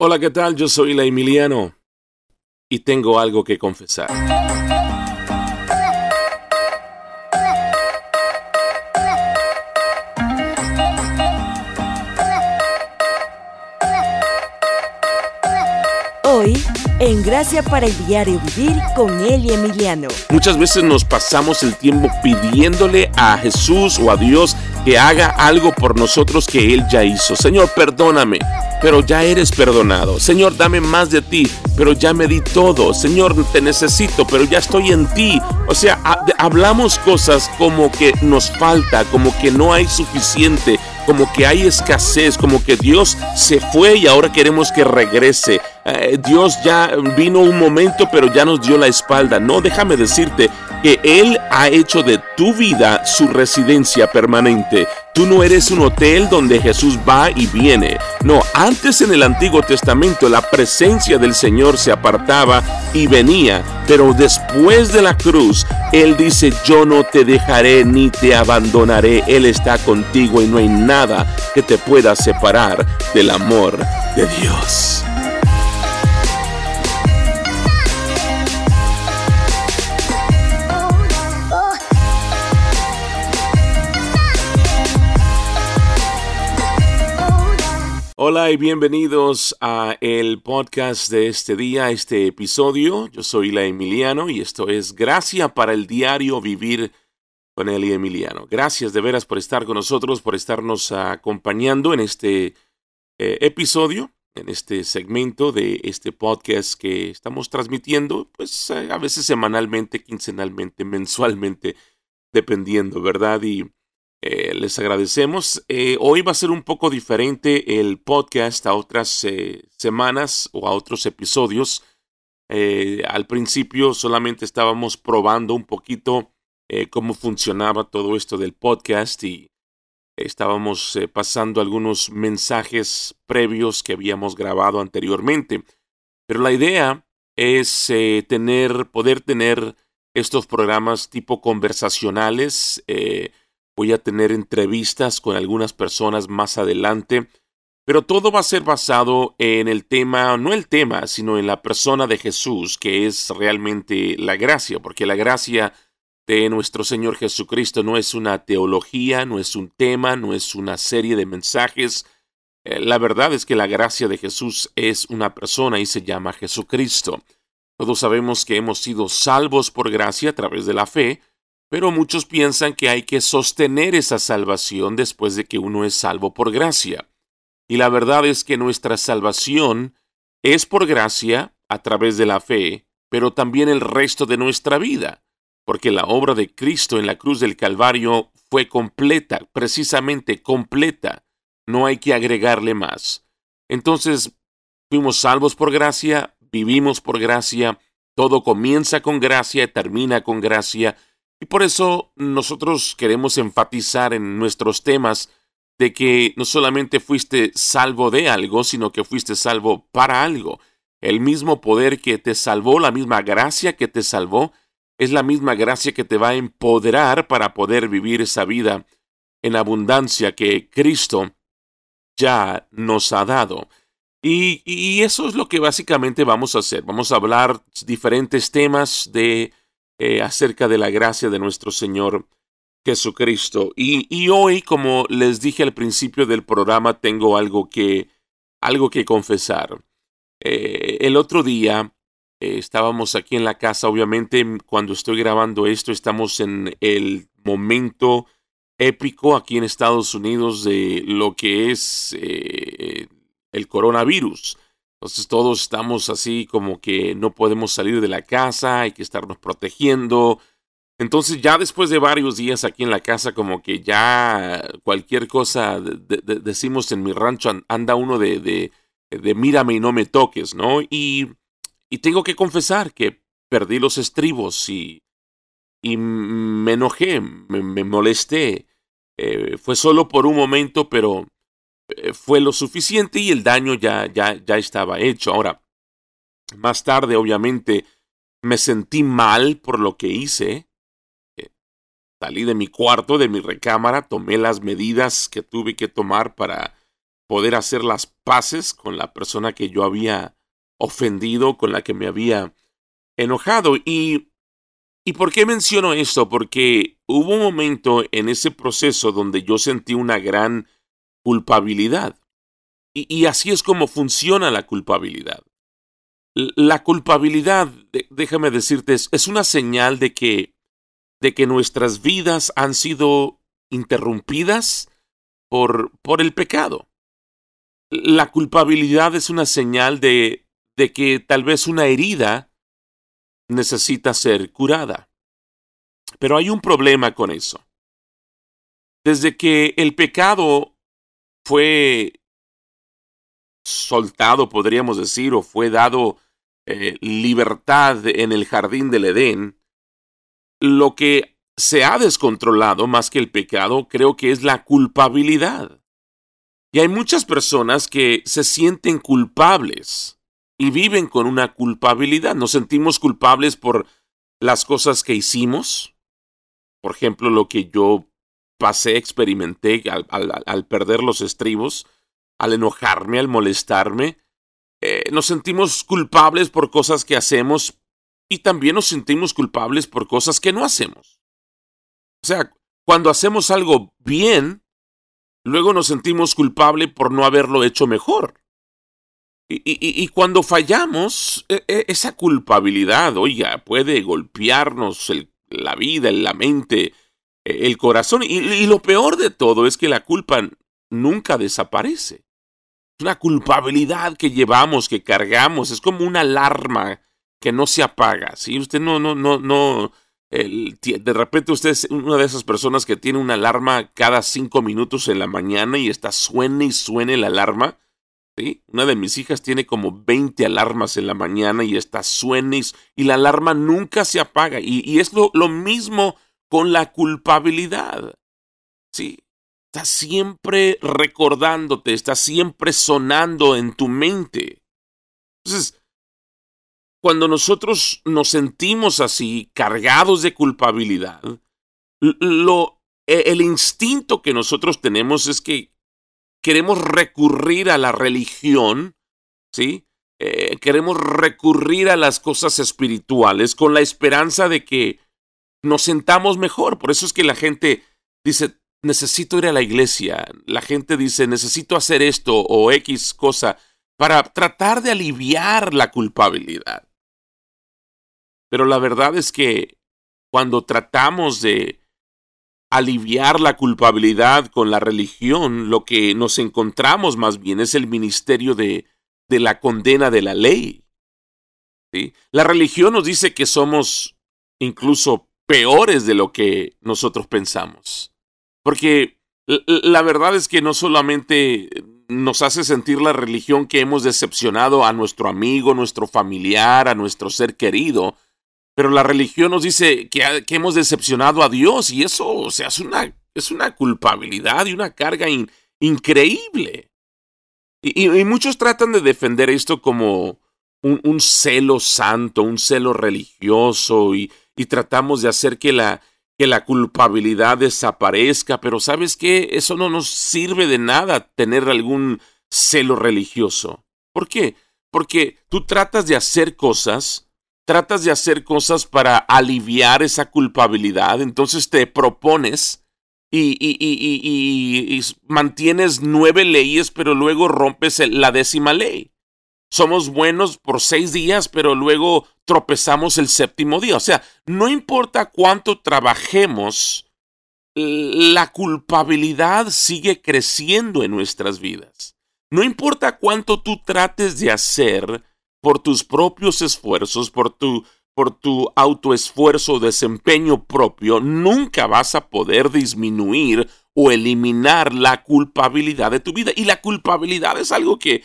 Hola, ¿qué tal? Yo soy la Emiliano y tengo algo que confesar. Hoy, en Gracia para el Diario Vivir con Eli Emiliano. Muchas veces nos pasamos el tiempo pidiéndole a Jesús o a Dios que haga algo por nosotros que Él ya hizo. Señor, perdóname, pero ya eres perdonado. Señor, dame más de ti, pero ya me di todo. Señor, te necesito, pero ya estoy en ti. O sea, hablamos cosas como que nos falta, como que no hay suficiente, como que hay escasez, como que Dios se fue y ahora queremos que regrese. Eh, Dios ya vino un momento, pero ya nos dio la espalda. No, déjame decirte que Él ha hecho de tu vida su residencia permanente. Tú no eres un hotel donde Jesús va y viene. No, antes en el Antiguo Testamento la presencia del Señor se apartaba y venía, pero después de la cruz, Él dice, yo no te dejaré ni te abandonaré. Él está contigo y no hay nada que te pueda separar del amor de Dios. Hola y bienvenidos a el podcast de este día, este episodio. Yo soy la Emiliano y esto es Gracia para el diario Vivir con Eli Emiliano. Gracias de veras por estar con nosotros, por estarnos acompañando en este eh, episodio, en este segmento de este podcast que estamos transmitiendo, pues eh, a veces semanalmente, quincenalmente, mensualmente, dependiendo, ¿verdad? Y eh, les agradecemos. Eh, hoy va a ser un poco diferente el podcast a otras eh, semanas o a otros episodios. al principio solamente estábamos probando un poquito cómo funcionaba todo esto del podcast y estábamos pasando algunos mensajes previos que habíamos grabado anteriormente. Pero la idea es tener, poder tener estos programas tipo conversacionales Voy a tener entrevistas con algunas personas más adelante, pero todo va a ser basado en el tema, no el tema, sino en la persona de Jesús, que es realmente la gracia, porque la gracia de nuestro Señor Jesucristo no es una teología, no es un tema, no es una serie de mensajes. Eh, la verdad es que la gracia de Jesús es una persona y se llama Jesucristo. Todos sabemos que hemos sido salvos por gracia a través de la fe, pero muchos piensan que hay que sostener esa salvación después de que uno es salvo por gracia. Y la verdad es que nuestra salvación es por gracia a través de la fe, pero también el resto de nuestra vida, porque la obra de Cristo en la cruz del Calvario fue completa, precisamente completa. No hay que agregarle más. Entonces, fuimos salvos por gracia, vivimos por gracia, todo comienza con gracia y termina con gracia, y por eso nosotros queremos enfatizar en nuestros temas de que no solamente fuiste salvo de algo, sino que fuiste salvo para algo. El mismo poder que te salvó, la misma gracia que te salvó, es la misma gracia que te va a empoderar para poder vivir esa vida en abundancia que Cristo ya nos ha dado. Y, y, eso es lo que básicamente vamos a hacer. Vamos a hablar diferentes temas de eh, acerca de la gracia de nuestro Señor Jesucristo. Y, hoy, como les dije al principio del programa, tengo algo que, algo que confesar. Eh, el otro día eh, estábamos aquí en la casa, obviamente cuando estoy grabando esto estamos en el momento épico aquí en Estados Unidos de lo que es el coronavirus. Entonces todos estamos así como que no podemos salir de la casa, hay que estarnos protegiendo. Entonces ya después de varios días aquí en la casa como que ya cualquier cosa decimos en mi rancho anda uno de, de, de, mírame y no me toques, ¿no? Y, y tengo que confesar que perdí los estribos y, y me enojé, me, molesté. Eh, fue solo por un momento, pero fue lo suficiente y el daño ya, ya, ya estaba hecho. Ahora, más tarde, obviamente, me sentí mal por lo que hice. Eh, salí de mi cuarto, de mi recámara, tomé las medidas que tuve que tomar para poder hacer las paces con la persona que yo había ofendido, con la que me había enojado. Y, ¿Y por qué menciono esto? Porque hubo un momento en ese proceso donde yo sentí una gran culpabilidad. Y, así es como funciona la culpabilidad. La culpabilidad, déjame decirte, es una señal de que, de que nuestras vidas han sido interrumpidas por, por el pecado. La culpabilidad es una señal de, de que tal vez una herida necesita ser curada. Pero hay un problema con eso. Desde que el pecado fue soltado, podríamos decir, o fue dado eh, libertad en el jardín del Edén, lo que se ha descontrolado más que el pecado creo que es la culpabilidad. Y hay muchas personas que se sienten culpables y viven con una culpabilidad. Nos sentimos culpables por las cosas que hicimos. Por ejemplo, lo que yo pasé, experimenté al, perder los estribos, al enojarme, al molestarme. Eh, nos sentimos culpables por cosas que hacemos y también nos sentimos culpables por cosas que no hacemos. O sea, cuando hacemos algo bien, luego nos sentimos culpables por no haberlo hecho mejor. Y, cuando fallamos, e, e, esa culpabilidad, oiga, puede golpearnos la vida, la mente, el corazón. Y, lo peor de todo es que la culpa nunca desaparece. Es una culpabilidad que llevamos, que cargamos, es como una alarma que no se apaga. Si usted no, no, no, no, de repente usted es una de esas personas que tiene una alarma cada cinco minutos en la mañana y está suene y suene la alarma una de mis hijas tiene como 20 alarmas en la mañana y está suene y, la alarma nunca se apaga. Y, es lo, mismo con la culpabilidad. ¿Sí? Está siempre recordándote, está siempre sonando en tu mente. Entonces, cuando nosotros nos sentimos así, cargados de culpabilidad, lo, e, el instinto que nosotros tenemos es que queremos recurrir a la religión, ¿sí? Eh, queremos recurrir a las cosas espirituales con la esperanza de que nos sentamos mejor. Por eso es que la gente dice, necesito ir a la iglesia. La gente dice, necesito hacer esto o X cosa para tratar de aliviar la culpabilidad. Pero la verdad es que cuando tratamos de aliviar la culpabilidad con la religión, lo que nos encontramos más bien es el ministerio de, de la condena de la ley. ¿sí? La religión nos dice que somos incluso peores de lo que nosotros pensamos. Porque la verdad es que no solamente nos hace sentir la religión que hemos decepcionado a nuestro amigo, nuestro familiar, a nuestro ser querido, pero la religión nos dice que, hemos decepcionado a Dios y eso, o sea, es una, es una culpabilidad y una carga increíble. Y, muchos tratan de defender esto como un, celo santo, un celo religioso y, tratamos de hacer que la, que la culpabilidad desaparezca, pero ¿sabes qué? Eso no nos sirve de nada tener algún celo religioso. ¿Por qué? Porque tú tratas de hacer cosas tratas de hacer cosas para aliviar esa culpabilidad, entonces te propones y, y, mantienes nueve leyes, pero luego rompes la décima ley. Somos buenos por seis días, pero luego tropezamos el séptimo día. O sea, no importa cuánto trabajemos, la culpabilidad sigue creciendo en nuestras vidas. No importa cuánto tú trates de hacer, por tus propios esfuerzos, por tu, por tu autoesfuerzo, desempeño propio, nunca vas a poder disminuir o eliminar la culpabilidad de tu vida. Y la culpabilidad es algo que,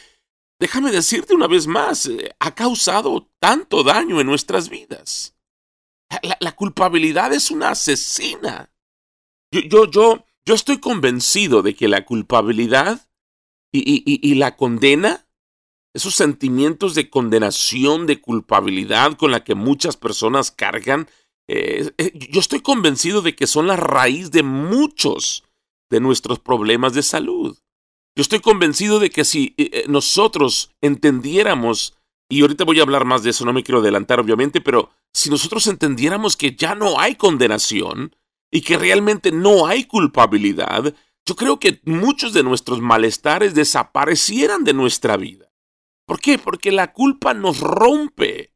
déjame decirte una vez más, eh, ha causado tanto daño en nuestras vidas. La, culpabilidad es una asesina. Yo, yo, yo, yo estoy convencido de que la culpabilidad y, y la condena esos sentimientos de condenación, de culpabilidad con la que muchas personas cargan, eh, eh, yo estoy convencido de que son la raíz de muchos de nuestros problemas de salud. Yo estoy convencido de que si eh, eh, nosotros entendiéramos, y ahorita voy a hablar más de eso, no me quiero adelantar obviamente, pero si nosotros entendiéramos que ya no hay condenación y que realmente no hay culpabilidad, yo creo que muchos de nuestros malestares desaparecieran de nuestra vida. ¿Por qué? Porque la culpa nos rompe.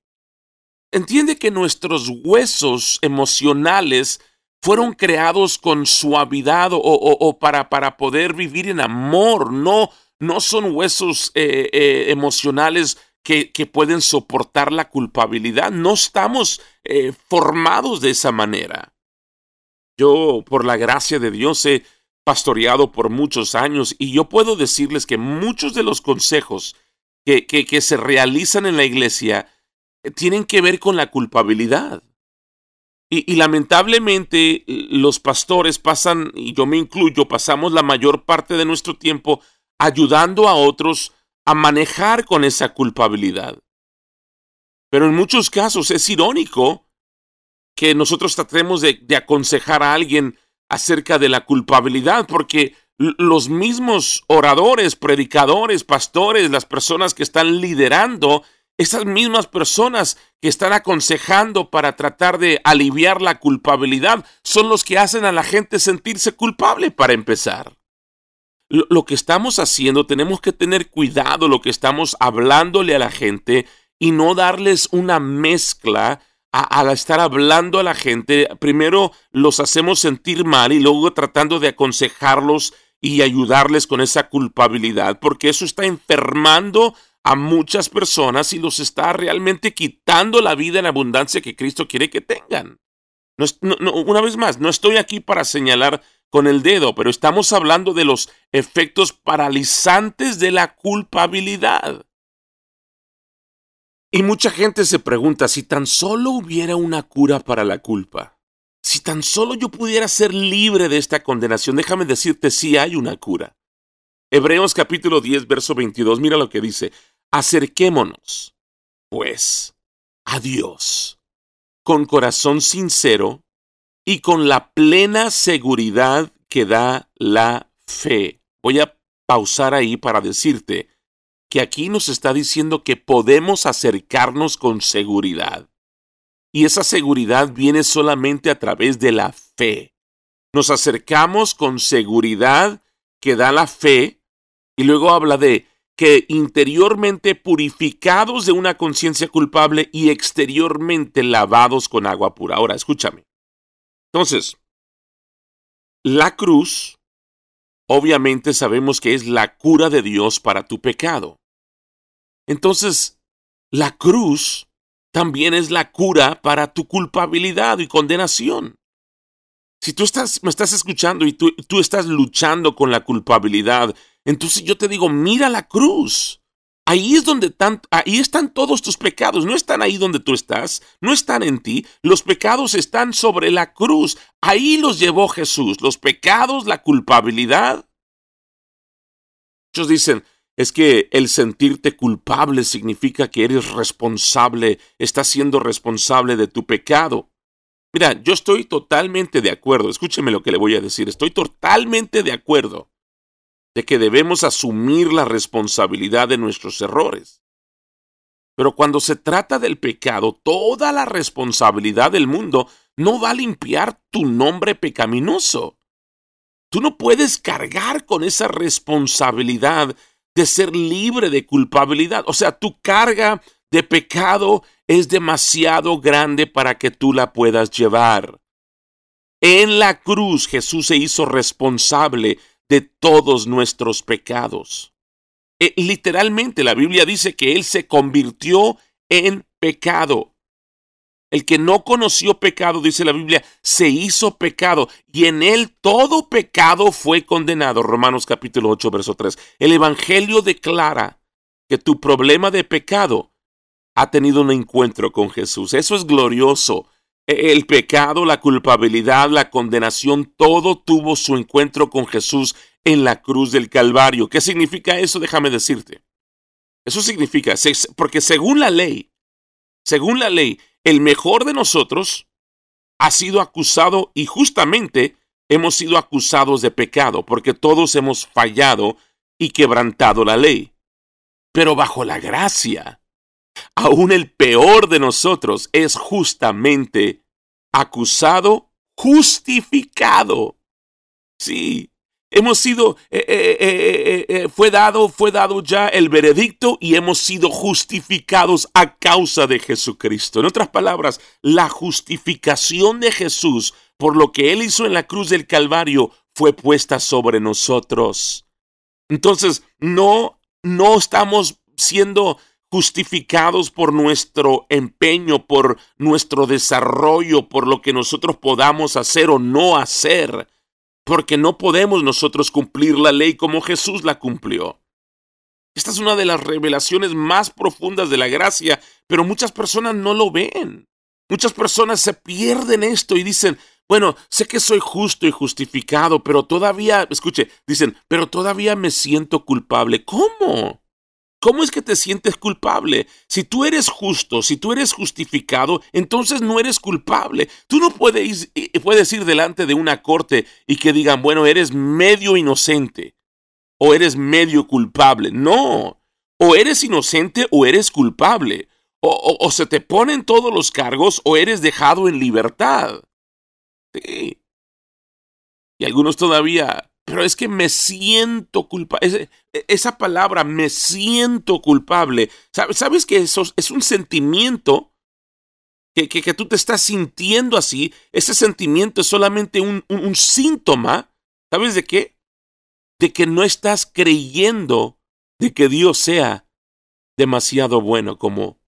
Entiende que nuestros huesos emocionales fueron creados con suavidad o, para, para, poder vivir en amor, no, no son huesos eh, eh, emocionales que, que, pueden soportar la culpabilidad, no estamos eh, formados de esa manera. Yo, por la gracia de Dios, he pastoreado por muchos años y yo puedo decirles que muchos de los consejos que, que, que se realizan en la iglesia tienen que ver con la culpabilidad. Y, lamentablemente los pastores pasan, y yo me incluyo, pasamos la mayor parte de nuestro tiempo ayudando a otros a manejar con esa culpabilidad. Pero en muchos casos es irónico que nosotros tratemos de, aconsejar a alguien acerca de la culpabilidad, porque los mismos oradores, predicadores, pastores, las personas que están liderando, esas mismas personas que están aconsejando para tratar de aliviar la culpabilidad son los que hacen a la gente sentirse culpable para empezar. Lo, que estamos haciendo, tenemos que tener cuidado lo que estamos hablándole a la gente y no darles una mezcla al estar hablando a la gente. Primero los hacemos sentir mal y luego tratando de aconsejarlos y ayudarles con esa culpabilidad, porque eso está enfermando a muchas personas y los está realmente quitando la vida en abundancia que Cristo quiere que tengan. una vez más, no estoy aquí para señalar con el dedo, pero estamos hablando de los efectos paralizantes de la culpabilidad. Y mucha gente se pregunta si tan solo hubiera una cura para la culpa. Si tan solo yo pudiera ser libre de esta condenación, déjame decirte si hay una cura. Hebreos capítulo 10, verso 22, mira lo que dice. Acerquémonos, pues, a Dios con corazón sincero y con la plena seguridad que da la fe. Voy a pausar ahí para decirte que aquí nos está diciendo que podemos acercarnos con seguridad. Y esa seguridad viene solamente a través de la fe. Nos acercamos con seguridad que da la fe y luego habla de que interiormente purificados de una conciencia culpable y exteriormente lavados con agua pura. Ahora, escúchame. Entonces, la cruz, obviamente sabemos que es la cura de Dios para tu pecado. Entonces, la cruz también es la cura para tu culpabilidad y condenación. Si tú estás, me estás escuchando y tú, tú estás luchando con la culpabilidad entonces yo te digo, mira la cruz. Ahí es donde ahí están todos tus pecados, no están ahí donde tú estás, no están en ti, los pecados están sobre la cruz. Ahí los llevó Jesús, los pecados, la culpabilidad. Muchos dicen, es que el sentirte culpable significa que eres responsable, estás siendo responsable de tu pecado. Mira, yo estoy totalmente de acuerdo, escúcheme lo que le voy a decir, estoy totalmente de acuerdo de que debemos asumir la responsabilidad de nuestros errores. Pero cuando se trata del pecado, toda la responsabilidad del mundo no va a limpiar tu nombre pecaminoso. Tú no puedes cargar con esa responsabilidad de ser libre de culpabilidad. O sea, tu carga de pecado es demasiado grande para que tú la puedas llevar. En la cruz Jesús se hizo responsable de todos nuestros pecados. E, literalmente la Biblia dice que Él se convirtió en pecado. El que no conoció pecado, dice la Biblia, se hizo pecado y en él todo pecado fue condenado. Romanos capítulo 8, verso 3. El Evangelio declara que tu problema de pecado ha tenido un encuentro con Jesús. Eso es glorioso. El pecado, la culpabilidad, la condenación, todo tuvo su encuentro con Jesús en la cruz del Calvario. ¿Qué significa eso? Déjame decirte. Eso significa, porque según la ley, según la ley, el mejor de nosotros ha sido acusado y justamente hemos sido acusados de pecado, porque todos hemos fallado y quebrantado la ley. Pero bajo la gracia, aún el peor de nosotros es justamente acusado, justificado. Sí, hemos sido, eh, eh, eh, fue dado, fue dado ya el veredicto y hemos sido justificados a causa de Jesucristo. En otras palabras, la justificación de Jesús por lo que Él hizo en la cruz del Calvario fue puesta sobre nosotros. Entonces, no, no estamos siendo justificados por nuestro empeño, por nuestro desarrollo, por lo que nosotros podamos hacer o no hacer, porque no podemos nosotros cumplir la ley como Jesús la cumplió. Esta es una de las revelaciones más profundas de la gracia, pero muchas personas no lo ven. Muchas personas se pierden esto y dicen, bueno, sé que soy justo y justificado, pero todavía, escuche, dicen, pero todavía me siento culpable. ¿Cómo? ¿Cómo es que te sientes culpable? Si tú eres justo, si tú eres justificado, entonces no eres culpable. Tú no puedes, puedes ir delante de una corte y que digan, bueno, eres medio inocente o eres medio culpable. No, o eres inocente o eres culpable. O se te ponen todos los cargos o eres dejado en libertad. Sí. Y algunos todavía pero es que me siento culpable. E, esa palabra, me siento culpable. ¿Sabes que eso es un sentimiento que, que, tú te estás sintiendo así? Ese sentimiento es solamente un, un síntoma. ¿Sabes de qué? De que no estás creyendo de que Dios sea demasiado bueno como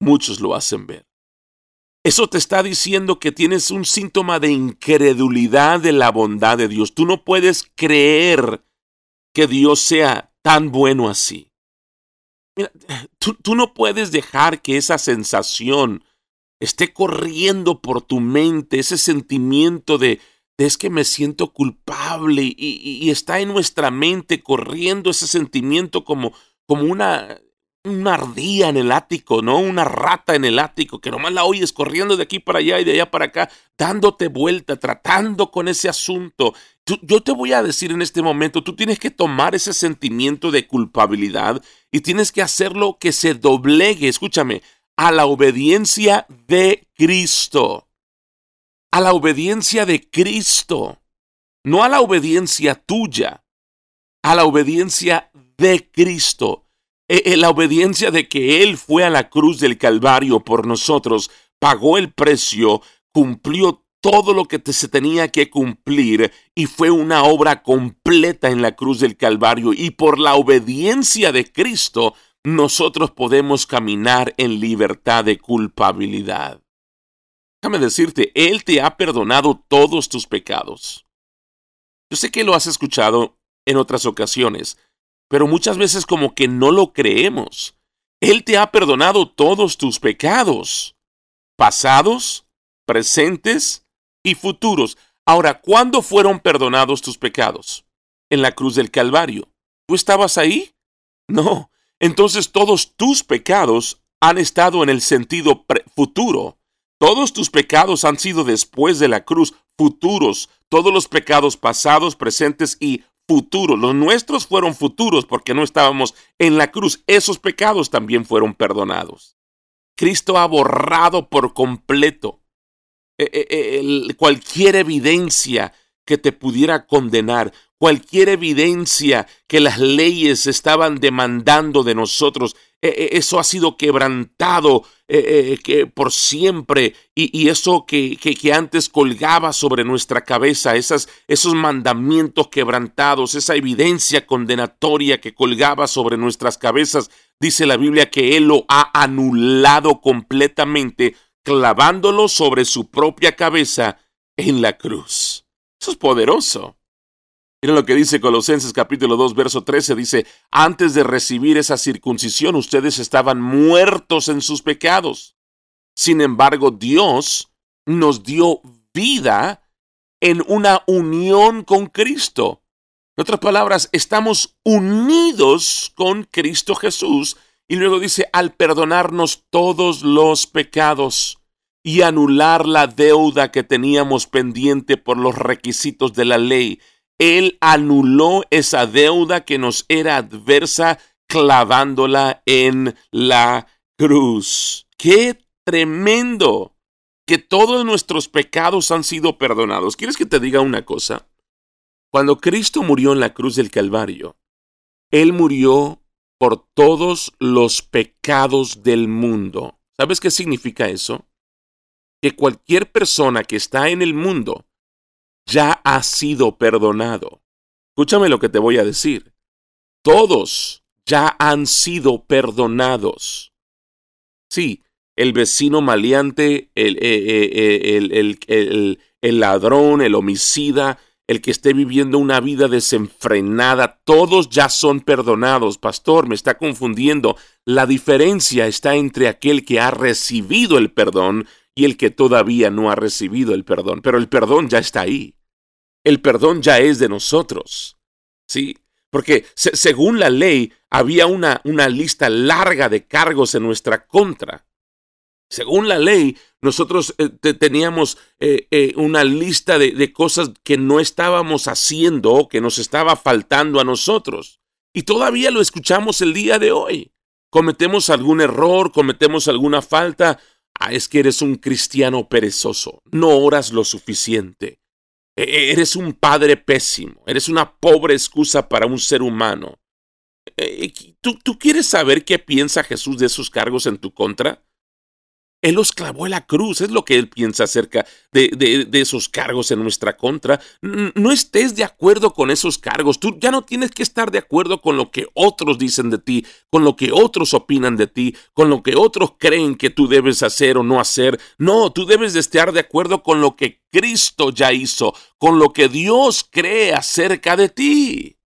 muchos lo hacen ver. Eso te está diciendo que tienes un síntoma de incredulidad de la bondad de Dios. Tú no puedes creer que Dios sea tan bueno así. Tú, no puedes dejar que esa sensación esté corriendo por tu mente, ese sentimiento de, es que me siento culpable y, y, está en nuestra mente corriendo ese sentimiento como, como una una ardía en el ático, ¿no? Una rata en el ático, que nomás la oyes corriendo de aquí para allá y de allá para acá, dándote vuelta, tratando con ese asunto. yo te voy a decir en este momento, tú tienes que tomar ese sentimiento de culpabilidad y tienes que hacerlo que se doblegue, escúchame, a la obediencia de Cristo. A la obediencia de Cristo. No a la obediencia tuya, a la obediencia de Cristo. Eh, eh, la obediencia de que Él fue a la cruz del Calvario por nosotros, pagó el precio, cumplió todo lo que se tenía que cumplir y fue una obra completa en la cruz del Calvario y por la obediencia de Cristo nosotros podemos caminar en libertad de culpabilidad. Déjame decirte, Él te ha perdonado todos tus pecados. Yo sé que lo has escuchado en otras ocasiones, pero muchas veces como que no lo creemos. Él te ha perdonado todos tus pecados, pasados, presentes y futuros. Ahora, ¿cuándo fueron perdonados tus pecados? En la cruz del Calvario. ¿Tú estabas ahí? No. Entonces todos tus pecados han estado en el sentido futuro. Todos tus pecados han sido después de la cruz, futuros. Todos los pecados pasados, presentes y futuro. Los nuestros fueron futuros porque no estábamos en la cruz. Esos pecados también fueron perdonados. Cristo ha borrado por completo eh, eh, eh, cualquier evidencia que te pudiera condenar, cualquier evidencia que las leyes estaban demandando de nosotros, eso ha sido quebrantado e, que por siempre y, eso que, que, antes colgaba sobre nuestra cabeza, esas, esos mandamientos quebrantados, esa evidencia condenatoria que colgaba sobre nuestras cabezas, dice la Biblia que Él lo ha anulado completamente, clavándolo sobre su propia cabeza en la cruz. Eso es poderoso. Miren lo que dice Colosenses capítulo 2, verso 13. Dice, antes de recibir esa circuncisión ustedes estaban muertos en sus pecados. Sin embargo, Dios nos dio vida en una unión con Cristo. En otras palabras, estamos unidos con Cristo Jesús. Y luego dice, al perdonarnos todos los pecados y anular la deuda que teníamos pendiente por los requisitos de la ley Él anuló esa deuda que nos era adversa clavándola en la cruz. ¡Qué tremendo! Que todos nuestros pecados han sido perdonados. ¿Quieres que te diga una cosa? Cuando Cristo murió en la cruz del Calvario, Él murió por todos los pecados del mundo. ¿Sabes qué significa eso? Que cualquier persona que está en el mundo ya ha sido perdonado. Escúchame lo que te voy a decir. Todos ya han sido perdonados. Sí, el vecino maleante, el, eh, eh, eh, el, ladrón, el homicida, el que esté viviendo una vida desenfrenada, todos ya son perdonados. Pastor, me está confundiendo. La diferencia está entre aquel que ha recibido el perdón y el que todavía no ha recibido el perdón. Pero el perdón ya está ahí. El perdón ya es de nosotros. ¿Sí? Porque según la ley había una, una lista larga de cargos en nuestra contra. Según la ley, nosotros eh, teníamos eh, eh, una lista de, de, cosas que no estábamos haciendo, que nos estaba faltando a nosotros. Y todavía lo escuchamos el día de hoy. Cometemos algún error, cometemos alguna falta. Ah, es que eres un cristiano perezoso, no oras lo suficiente. E, e, eres un padre pésimo, eres una pobre excusa para un ser humano. E, ¿Tú, ¿Tú quieres saber qué piensa Jesús de esos cargos en tu contra? Él los clavó en la cruz, es lo que él piensa acerca de, de, esos cargos en nuestra contra. No estés de acuerdo con esos cargos, tú ya no tienes que estar de acuerdo con lo que otros dicen de ti, con lo que otros opinan de ti, con lo que otros creen que tú debes hacer o no hacer. No, tú debes de estar de acuerdo con lo que Cristo ya hizo, con lo que Dios cree acerca de ti.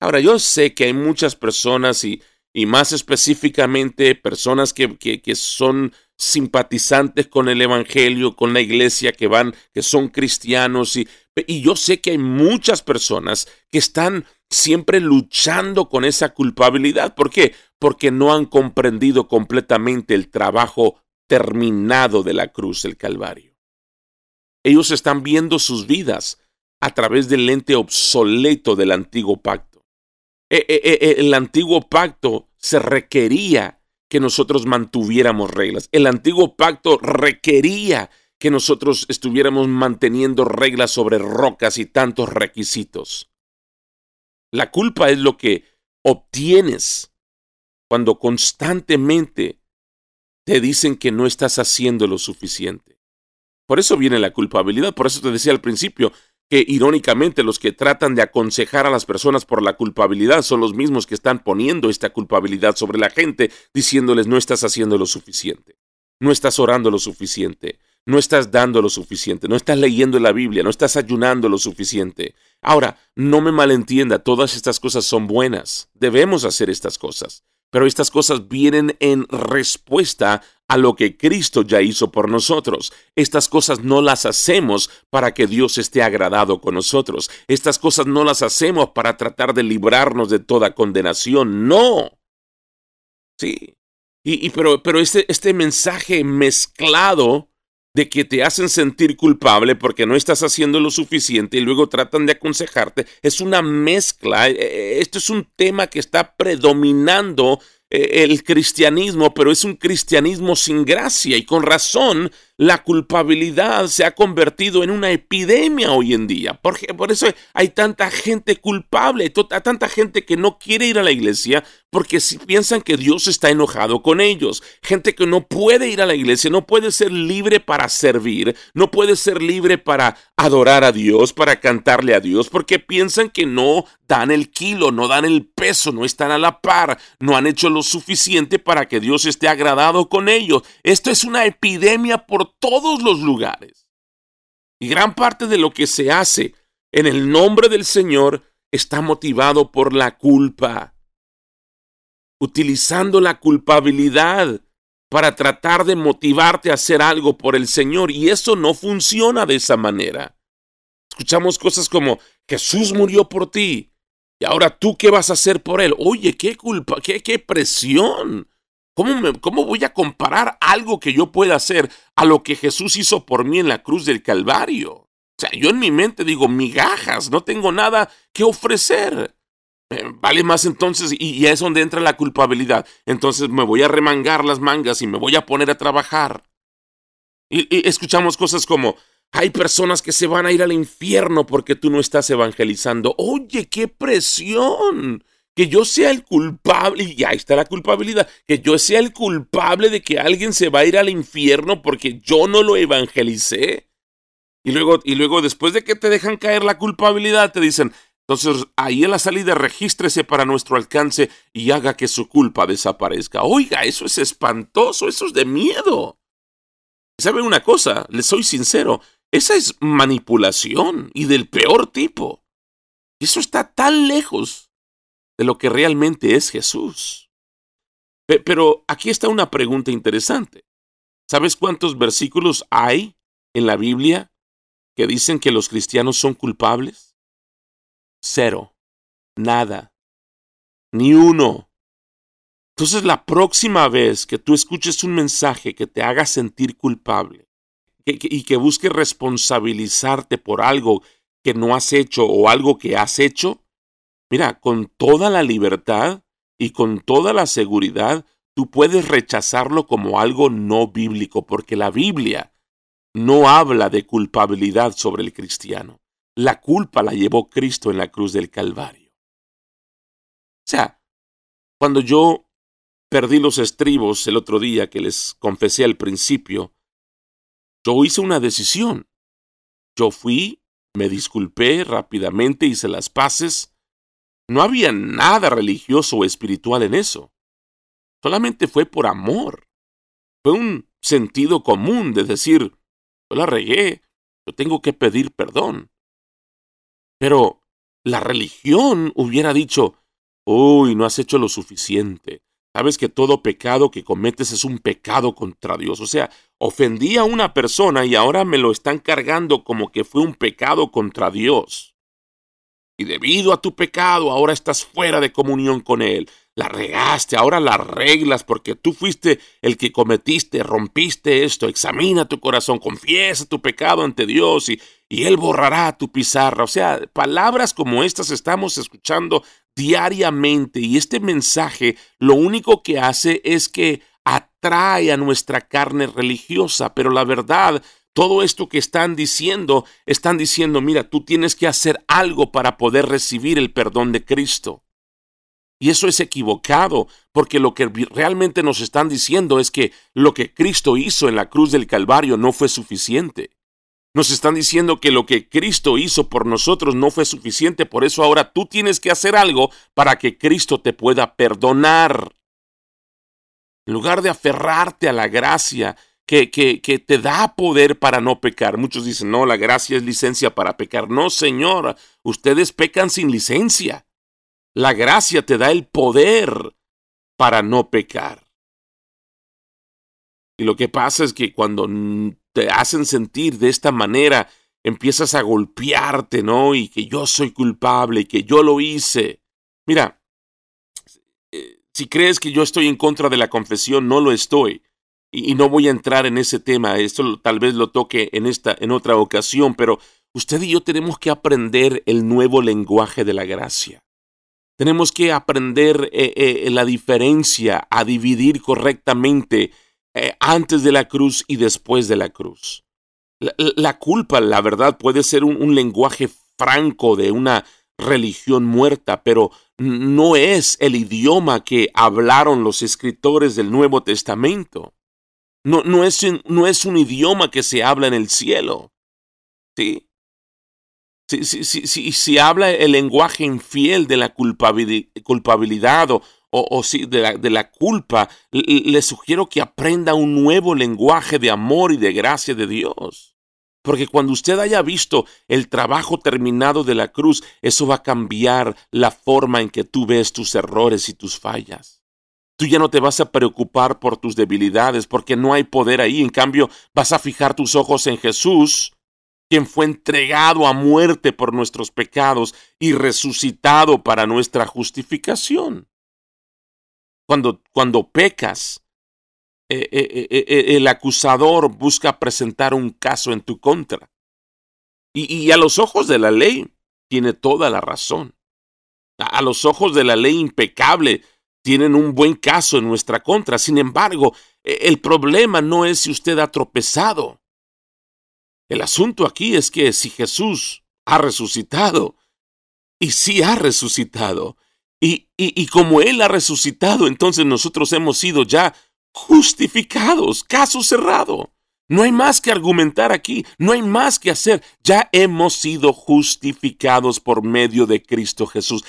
Ahora, yo sé que hay muchas personas y y más específicamente personas que, que, son simpatizantes con el Evangelio, con la iglesia, que van, que son cristianos. Y, y yo sé que hay muchas personas que están siempre luchando con esa culpabilidad. ¿Por qué? Porque no han comprendido completamente el trabajo terminado de la cruz del Calvario. Ellos están viendo sus vidas a través del lente obsoleto del antiguo pacto. E, e, e, el antiguo pacto se requería que nosotros mantuviéramos reglas. El antiguo pacto requería que nosotros estuviéramos manteniendo reglas sobre rocas y tantos requisitos. La culpa es lo que obtienes cuando constantemente te dicen que no estás haciendo lo suficiente. Por eso viene la culpabilidad, por eso te decía al principio, que irónicamente los que tratan de aconsejar a las personas por la culpabilidad son los mismos que están poniendo esta culpabilidad sobre la gente, diciéndoles no estás haciendo lo suficiente, no estás orando lo suficiente, no estás dando lo suficiente, no estás leyendo la Biblia, no estás ayunando lo suficiente. Ahora, no me malentienda, todas estas cosas son buenas, debemos hacer estas cosas, pero estas cosas vienen en respuesta a lo que Cristo ya hizo por nosotros. Estas cosas no las hacemos para que Dios esté agradado con nosotros. Estas cosas no las hacemos para tratar de librarnos de toda condenación. No. Sí. Y, pero, pero este, este mensaje mezclado de que te hacen sentir culpable porque no estás haciendo lo suficiente y luego tratan de aconsejarte, es una mezcla. E, e, esto es un tema que está predominando eh, el cristianismo, pero es un cristianismo sin gracia y con razón la culpabilidad se ha convertido en una epidemia hoy en día. Porque, por eso hay tanta gente culpable, tanta gente que no quiere ir a la iglesia porque si piensan que Dios está enojado con ellos. Gente que no puede ir a la iglesia, no puede ser libre para servir, no puede ser libre para adorar a Dios, para cantarle a Dios, porque piensan que no dan el kilo, no dan el peso, no están a la par, no han hecho lo suficiente para que Dios esté agradado con ellos. Esto es una epidemia por todos los lugares. Y gran parte de lo que se hace en el nombre del Señor está motivado por la culpa. Utilizando la culpabilidad para tratar de motivarte a hacer algo por el Señor. Y eso no funciona de esa manera. Escuchamos cosas como Jesús murió por ti. Y ahora tú qué vas a hacer por él. Oye, qué culpa, qué, qué presión. ¿Cómo, voy a comparar algo que yo pueda hacer a lo que Jesús hizo por mí en la cruz del Calvario? O sea, yo en mi mente digo, migajas, no tengo nada que ofrecer. Eh, vale más entonces, y, es donde entra la culpabilidad. Entonces me voy a remangar las mangas y me voy a poner a trabajar. y escuchamos cosas como, hay personas que se van a ir al infierno porque tú no estás evangelizando. Oye, qué presión. Que yo sea el culpable, y ahí está la culpabilidad, que yo sea el culpable de que alguien se va a ir al infierno porque yo no lo evangelicé. Y luego, y luego después de que te dejan caer la culpabilidad, te dicen, entonces ahí en la salida regístrese para nuestro alcance y haga que su culpa desaparezca. Oiga, eso es espantoso, eso es de miedo. ¿Saben una cosa? Les soy sincero, esa es manipulación y del peor tipo. Eso está tan lejos de lo que realmente es Jesús. Pero aquí está una pregunta interesante. ¿Sabes cuántos versículos hay en la Biblia que dicen que los cristianos son culpables? Cero. Nada. Ni uno. Entonces la próxima vez que tú escuches un mensaje que te haga sentir culpable, y que busque responsabilizarte por algo que no has hecho o algo que has hecho, mira, con toda la libertad y con toda la seguridad, tú puedes rechazarlo como algo no bíblico, porque la Biblia no habla de culpabilidad sobre el cristiano. La culpa la llevó Cristo en la cruz del Calvario. O sea, cuando yo perdí los estribos el otro día que les confesé al principio, yo hice una decisión. Yo fui, me disculpé rápidamente, hice las paces. No había nada religioso o espiritual en eso. Solamente fue por amor. Fue un sentido común de decir, yo la regué, yo tengo que pedir perdón. Pero la religión hubiera dicho, uy, no has hecho lo suficiente, Sabes que todo pecado que cometes es un pecado contra Dios. O sea, ofendí a una persona y ahora me lo están cargando como que fue un pecado contra Dios. Y debido a tu pecado ahora estás fuera de comunión con Él. La regaste, ahora la arreglas porque tú fuiste el que cometiste, rompiste esto. Examina tu corazón, confiesa tu pecado ante Dios y, y Él borrará tu pizarra. O sea, palabras como estas estamos escuchando diariamente y este mensaje lo único que hace es que atrae a nuestra carne religiosa, pero la verdad, todo esto que están diciendo, están diciendo, mira, tú tienes que hacer algo para poder recibir el perdón de Cristo. Y eso es equivocado, porque lo que realmente nos están diciendo es que lo que Cristo hizo en la cruz del Calvario no fue suficiente. Nos están diciendo que lo que Cristo hizo por nosotros no fue suficiente, por eso ahora tú tienes que hacer algo para que Cristo te pueda perdonar. En lugar de aferrarte a la gracia que, que, que, te da poder para no pecar. Muchos dicen, no, la gracia es licencia para pecar. No, Señor, ustedes pecan sin licencia. La gracia te da el poder para no pecar. Y lo que pasa es que cuando te hacen sentir de esta manera, empiezas a golpearte, ¿no? Y que yo soy culpable, que yo lo hice. Mira, eh, si crees que yo estoy en contra de la confesión, no lo estoy. Y, no voy a entrar en ese tema, esto tal vez lo toque en, esta, en otra ocasión, pero usted y yo tenemos que aprender el nuevo lenguaje de la gracia. Tenemos que aprender eh, eh, la diferencia, a dividir correctamente eh, antes de la cruz y después de la cruz. La, culpa, la verdad, puede ser un, lenguaje franco de una religión muerta, pero no es el idioma que hablaron los escritores del Nuevo Testamento. No, no, es, no es un idioma que se habla en el cielo. ¿Sí? Si, si, si, si, habla el lenguaje infiel de la culpabilidad o, o, si de la, de la culpa, le sugiero que aprenda un nuevo lenguaje de amor y de gracia de Dios. Porque cuando usted haya visto el trabajo terminado de la cruz, eso va a cambiar la forma en que tú ves tus errores y tus fallas. Tú ya no te vas a preocupar por tus debilidades porque no hay poder ahí. En cambio, vas a fijar tus ojos en Jesús, quien fue entregado a muerte por nuestros pecados y resucitado para nuestra justificación. Cuando, cuando pecas, eh, eh, eh, el acusador busca presentar un caso en tu contra. Y, a los ojos de la ley tiene toda la razón. A, a los ojos de la ley impecable tienen un buen caso en nuestra contra. Sin embargo, e, el problema no es si usted ha tropezado. El asunto aquí es que si Jesús ha resucitado, y si ha resucitado, y, y, y, como Él ha resucitado, entonces nosotros hemos sido ya justificados, caso cerrado. No hay más que argumentar aquí, no hay más que hacer. Ya hemos sido justificados por medio de Cristo Jesús.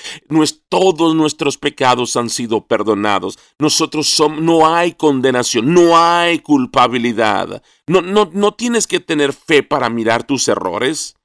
todos nuestros pecados han sido perdonados. Nosotros somos, no hay condenación, no hay culpabilidad. No, no, no tienes que tener fe para mirar tus errores.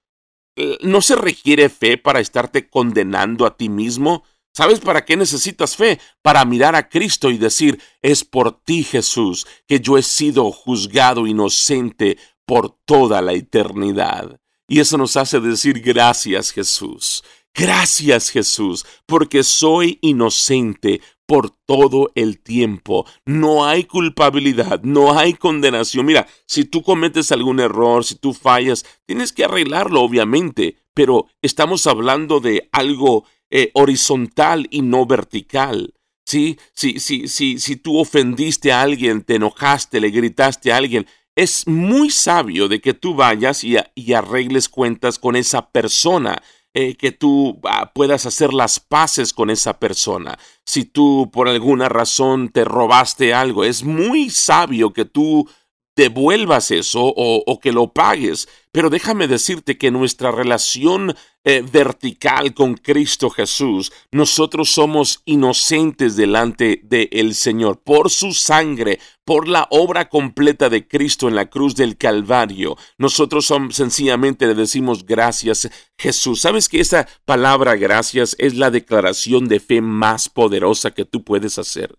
Eh, no se requiere fe para estarte condenando a ti mismo. ¿Sabes para qué necesitas fe? Para mirar a Cristo y decir, es por ti Jesús que yo he sido juzgado inocente por toda la eternidad. Y eso nos hace decir gracias Jesús. Gracias Jesús, porque soy inocente por todo el tiempo. No hay culpabilidad, no hay condenación. Mira, si tú cometes algún error, si tú fallas, tienes que arreglarlo, obviamente, pero estamos hablando de algo eh, horizontal y no vertical. ¿sí? Si, si, si, si tú ofendiste a alguien, te enojaste, le gritaste a alguien, es muy sabio de que tú vayas y, arregles cuentas con esa persona. Eh, que tú ah, puedas hacer las paces con esa persona. Si tú por alguna razón te robaste algo, es muy sabio que tú devuelvas eso o, que lo pagues. Pero déjame decirte que nuestra relación eh, vertical con Cristo Jesús, nosotros somos inocentes delante del Señor por su sangre, por la obra completa de Cristo en la cruz del Calvario. Nosotros sencillamente le decimos gracias Jesús. ¿Sabes que esa palabra gracias es la declaración de fe más poderosa que tú puedes hacer?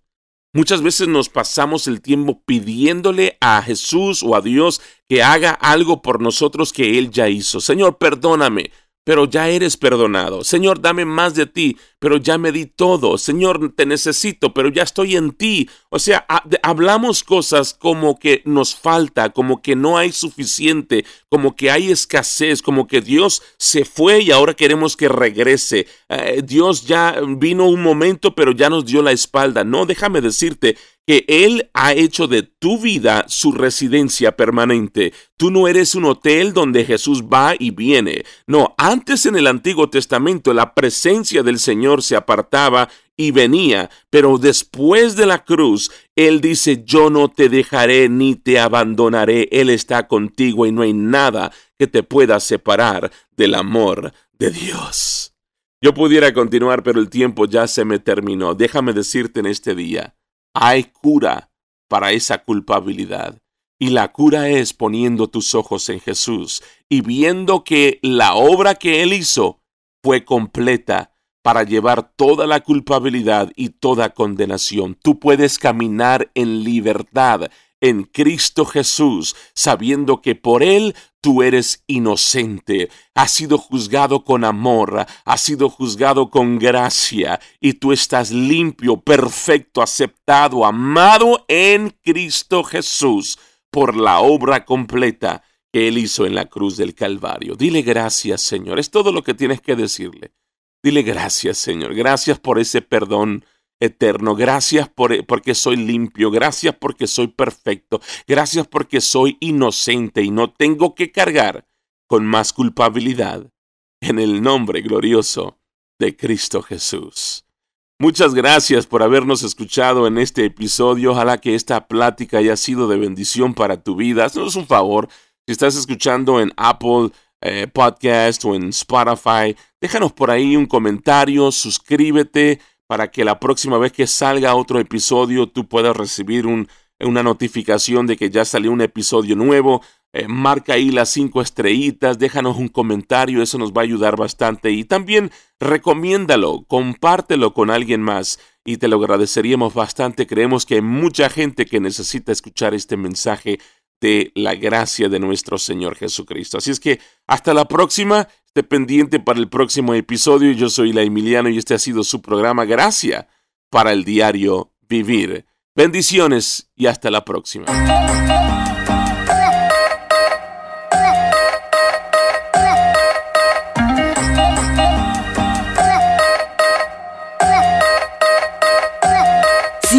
Muchas veces nos pasamos el tiempo pidiéndole a Jesús o a Dios que haga algo por nosotros que Él ya hizo. Señor, perdóname pero ya eres perdonado. Señor, dame más de ti, pero ya me di todo. Señor, te necesito, pero ya estoy en ti. O sea, hablamos cosas como que nos falta, como que no hay suficiente, como que hay escasez, como que Dios se fue y ahora queremos que regrese. Eh, Dios ya vino un momento, pero ya nos dio la espalda. No, déjame decirte que Él ha hecho de tu vida su residencia permanente. Tú no eres un hotel donde Jesús va y viene. No, antes en el Antiguo Testamento la presencia del Señor se apartaba y venía, pero después de la cruz, Él dice, yo no te dejaré ni te abandonaré, Él está contigo y no hay nada que te pueda separar del amor de Dios. Yo pudiera continuar, pero el tiempo ya se me terminó. Déjame decirte en este día, hay cura para esa culpabilidad. Y la cura es poniendo tus ojos en Jesús y viendo que la obra que Él hizo fue completa para llevar toda la culpabilidad y toda condenación. Tú puedes caminar en libertad en Cristo Jesús, sabiendo que por Él tú eres inocente, has sido juzgado con amor, has sido juzgado con gracia, y tú estás limpio, perfecto, aceptado, amado en Cristo Jesús por la obra completa que Él hizo en la cruz del Calvario. Dile gracias, Señor. Es todo lo que tienes que decirle. Dile gracias, Señor. Gracias por ese perdón eterno. Gracias por, porque soy limpio. Gracias porque soy perfecto. Gracias porque soy inocente y no tengo que cargar con más culpabilidad. En el nombre glorioso de Cristo Jesús. Muchas gracias por habernos escuchado en este episodio. Ojalá que esta plática haya sido de bendición para tu vida. Haznos un favor. Si estás escuchando en Apple eh, Podcast o en Spotify, déjanos por ahí un comentario, suscríbete para que la próxima vez que salga otro episodio tú puedas recibir una notificación de que ya salió un episodio nuevo. Eh, marca ahí las cinco estrellitas, déjanos un comentario, eso nos va a ayudar bastante. Y también recomiéndalo, compártelo con alguien más y te lo agradeceríamos bastante. Creemos que hay mucha gente que necesita escuchar este mensaje de la gracia de nuestro Señor Jesucristo. Así es que hasta la próxima. Esté pendiente para el próximo episodio. Yo soy la Emiliano y este ha sido su programa Gracia para el diario Vivir. Bendiciones y hasta la próxima.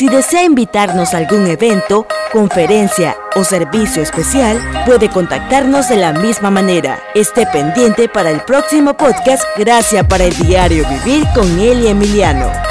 si desea invitarnos a algún evento, conferencia o servicio especial, puede contactarnos de la misma manera. Esté pendiente para el próximo podcast Gracias para el diario Vivir con Eli Emiliano.